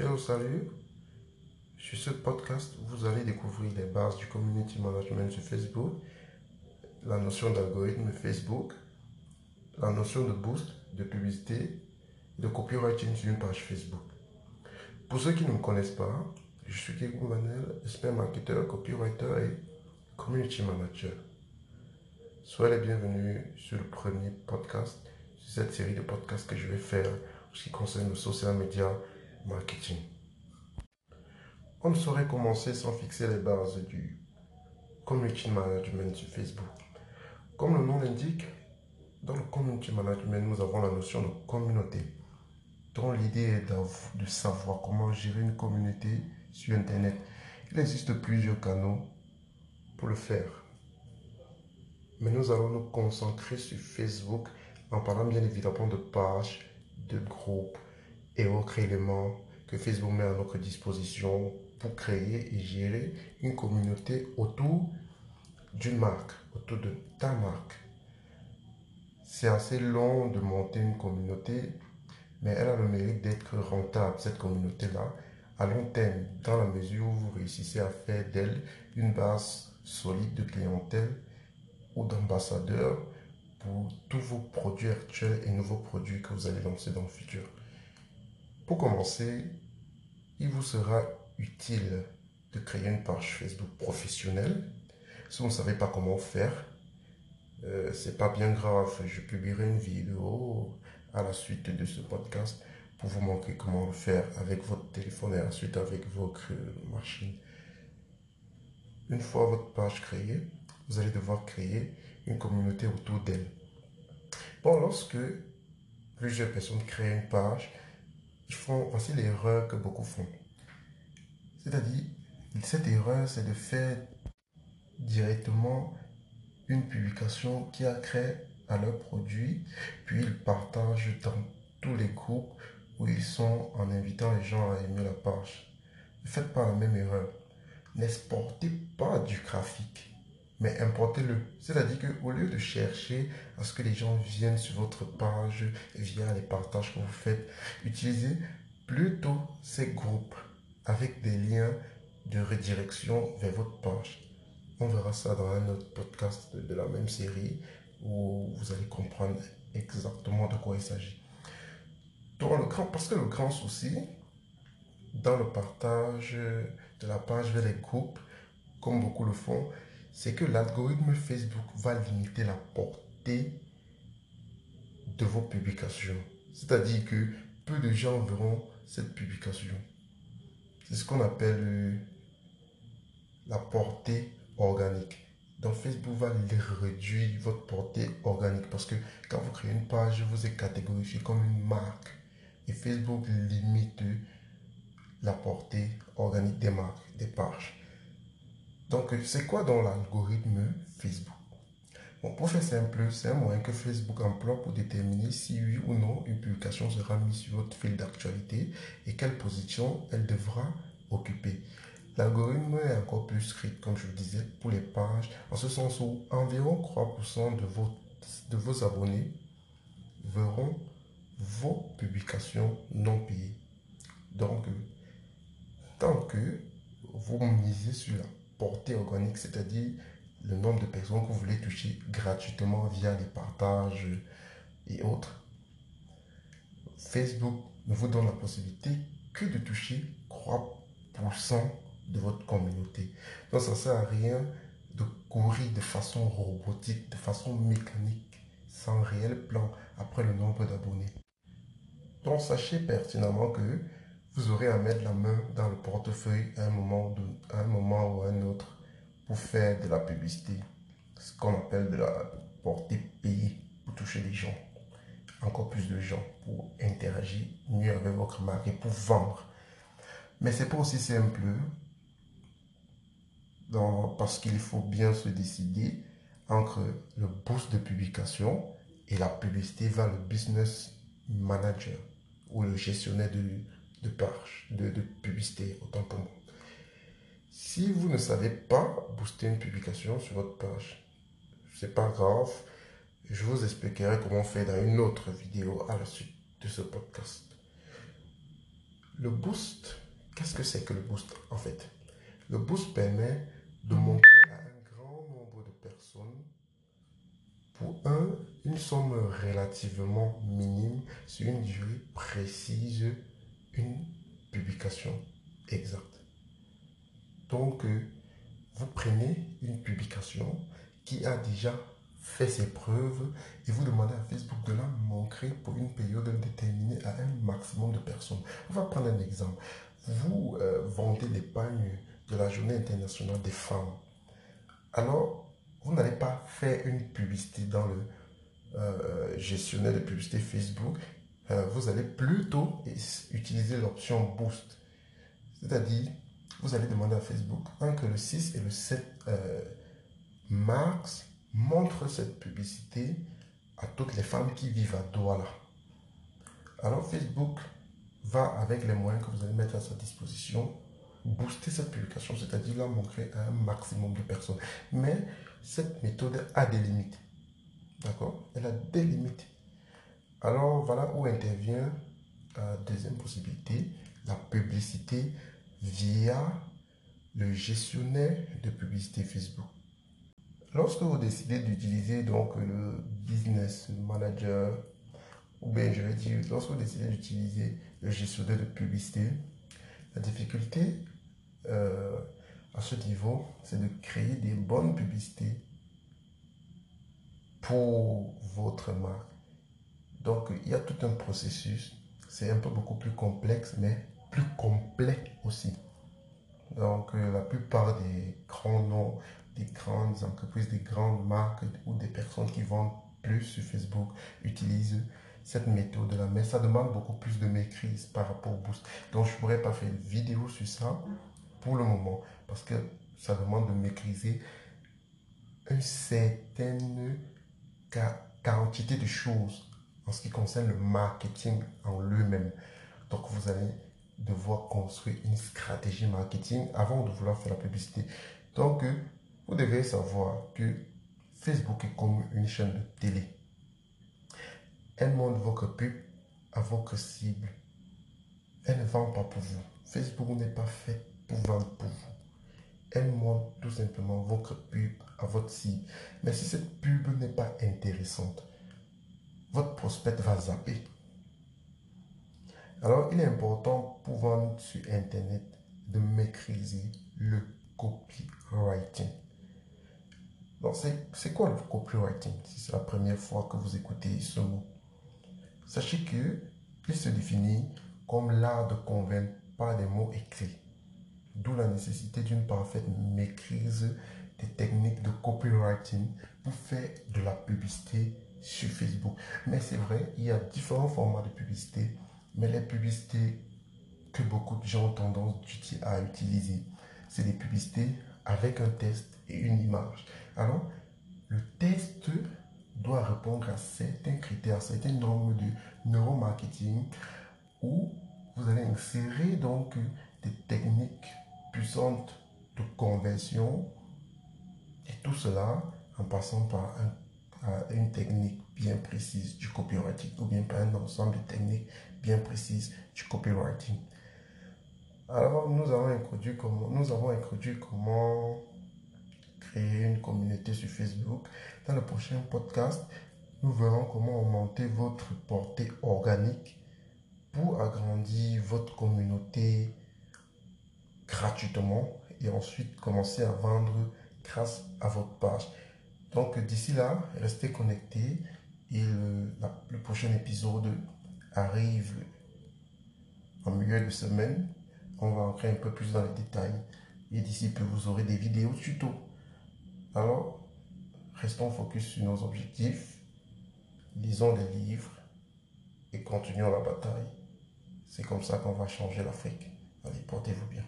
Hello, salut. Sur ce podcast, vous allez découvrir les bases du community management sur Facebook, la notion d'algorithme Facebook, la notion de boost, de publicité, de copywriting sur une page Facebook. Pour ceux qui ne me connaissent pas, je suis Kekou Manel, expert marketeur, copywriter et community manager. Soyez les bienvenus sur le premier podcast, sur cette série de podcasts que je vais faire ce qui concerne le social media marketing. On ne saurait commencer sans fixer les bases du community management sur Facebook. Comme le nom l'indique, dans le community management, nous avons la notion de communauté, dont l'idée est de savoir comment gérer une communauté sur Internet. Il existe plusieurs canaux pour le faire. Mais nous allons nous concentrer sur Facebook en parlant bien évidemment de pages, de groupes et autres éléments que Facebook met à notre disposition pour créer et gérer une communauté autour d'une marque, autour de ta marque. C'est assez long de monter une communauté, mais elle a le mérite d'être rentable, cette communauté-là, à long terme, dans la mesure où vous réussissez à faire d'elle une base solide de clientèle ou d'ambassadeurs pour tous vos produits actuels et nouveaux produits que vous allez lancer dans le futur. Pour commencer, il vous sera utile de créer une page Facebook professionnelle. Si vous ne savez pas comment faire, euh, c'est pas bien grave. Je publierai une vidéo à la suite de ce podcast pour vous montrer comment le faire avec votre téléphone et ensuite avec votre machine. Une fois votre page créée, vous allez devoir créer une communauté autour d'elle. Bon, lorsque plusieurs personnes créent une page, ils font, voici l'erreur que beaucoup font. C'est-à-dire, cette erreur, c'est de faire directement une publication qui a créé à leur produit, puis ils partagent dans tous les groupes où ils sont en invitant les gens à aimer la page. Ne faites pas la même erreur. N'exportez pas du graphique, mais importez-le. C'est-à-dire qu'au lieu de chercher à ce que les gens viennent sur votre page via les partages que vous faites, utilisez plutôt ces groupes avec des liens de redirection vers votre page. On verra ça dans un autre podcast de, la même série où vous allez comprendre exactement de quoi il s'agit. le grand, parce que le grand souci dans le partage de la page vers les groupes, comme beaucoup le font, c'est que l'algorithme Facebook va limiter la portée de vos publications. C'est-à-dire que peu de gens verront cette publication. C'est ce qu'on appelle euh, la portée organique. Donc Facebook va réduire votre portée organique parce que quand vous créez une page, vous êtes catégorisé comme une marque. Et Facebook limite la portée organique des marques, des pages. Donc c'est quoi dans l'algorithme Facebook? Bon, pour faire simple, c'est un moyen que Facebook emploie pour déterminer si oui ou non une publication sera mise sur votre fil d'actualité et quelle position elle devra occuper. L'algorithme est encore plus strict, comme je vous disais, pour les pages, en ce sens où environ 3% de vos, de vos abonnés verront vos publications non payées. Donc, tant que vous misez sur la portée organique, c'est-à-dire le nombre de personnes que vous voulez toucher gratuitement via les partages et autres. Facebook ne vous donne la possibilité que de toucher 3% de votre communauté. Donc ça ne sert à rien de courir de façon robotique, de façon mécanique, sans réel plan après le nombre d'abonnés. Donc sachez pertinemment que vous aurez à mettre la main dans le portefeuille à un moment, ou à un autre pour faire de la publicité, ce qu'on appelle de la portée payée pour toucher les gens, encore plus de gens, pour interagir mieux avec votre marque et pour vendre. Mais c'est pas aussi simple parce qu'il faut bien se décider entre le boost de publication et la publicité vers le business manager ou le gestionnaire de, de page, de, de publicité, autant pour moi. Si vous ne savez pas booster une publication sur votre page, c'est pas grave. Je vous expliquerai comment faire dans une autre vidéo à la suite de ce podcast. le boost, qu'est-ce que c'est que le boost en fait? Le boost permet de montrer à un grand nombre de personnes pour un, une somme relativement minime sur une durée précise, une publication exacte. Donc, euh, vous prenez une publication qui a déjà fait ses preuves et vous demandez à Facebook de la montrer pour une période déterminée à un maximum de personnes. On va prendre un exemple. Vous euh, vendez l'épargne de la journée internationale des femmes. Alors, vous n'allez pas faire une publicité dans le euh, gestionnaire de publicité Facebook. Euh, vous allez plutôt utiliser l'option Boost. C'est-à-dire, vous allez demander à Facebook que le 6 et le 7 mars montre cette publicité à toutes les femmes qui vivent à Douala. Alors Facebook va, avec les moyens que vous allez mettre à sa disposition, booster cette publication, c'est-à-dire la montrer à un maximum de personnes. Mais cette méthode a des limites. D'accord? Elle a des limites. Alors voilà où intervient la deuxième possibilité, la publicité via le gestionnaire de publicité Facebook. Lorsque vous décidez d'utiliser donc le business manager, ou bien je vais dire, lorsque vous décidez d'utiliser le gestionnaire de publicité, la difficulté euh, à ce niveau, c'est de créer des bonnes publicités pour votre marque. Donc, il y a tout un processus. C'est un peu beaucoup plus complexe, mais plus complet aussi. Donc, euh, la plupart des grands noms des grandes entreprises, des grandes marques ou des personnes qui vendent plus sur Facebook utilisent cette méthode-là. Mais ça demande beaucoup plus de maîtrise par rapport au boost. Donc, je ne pourrais pas faire une vidéo sur ça pour le moment parce que ça demande de maîtriser une certaine quantité de choses en ce qui concerne le marketing en lui-même. Donc, vous allez devoir construire une stratégie marketing avant de vouloir faire la publicité. Donc, vous devez savoir que Facebook est comme une chaîne de télé. Elle montre votre pub à votre cible. Elle ne vend pas pour vous. Facebook n'est pas fait pour vendre pour vous. Elle montre tout simplement votre pub à votre cible. Mais si cette pub n'est pas intéressante, votre prospect va zapper. Alors, il est important pour vendre sur Internet de maîtriser le copywriting. Donc, c'est quoi le copywriting? Si c'est la première fois que vous écoutez ce mot. Sachez que il se définit comme l'art de convaincre par des mots écrits. D'où la nécessité d'une parfaite maîtrise des techniques de copywriting pour faire de la publicité sur Facebook. Mais c'est vrai, il y a différents formats de publicité, mais les publicités que beaucoup de gens ont tendance à utiliser, c'est des publicités avec un test et une image. Alors, le test doit répondre à certains critères, certaines normes de neuromarketing où vous allez insérer donc des techniques puissantes de conversion et tout cela en passant par une technique bien précise du copywriting ou bien par un ensemble de techniques bien précises du copywriting. Alors nous avons introduit comment, nous avons introduit comment créer une communauté sur Facebook. Dans le prochain podcast, nous verrons comment augmenter votre portée organique pour agrandir votre communauté gratuitement et ensuite commencer à vendre grâce à votre page. Donc d'ici là, restez connectés et le, prochain épisode arrive en milieu de semaine. On va entrer un peu plus dans les détails et d'ici peu vous aurez des vidéos tuto. Alors, restons focus sur nos objectifs, lisons des livres et continuons la bataille. C'est comme ça qu'on va changer l'Afrique. Allez, portez-vous bien.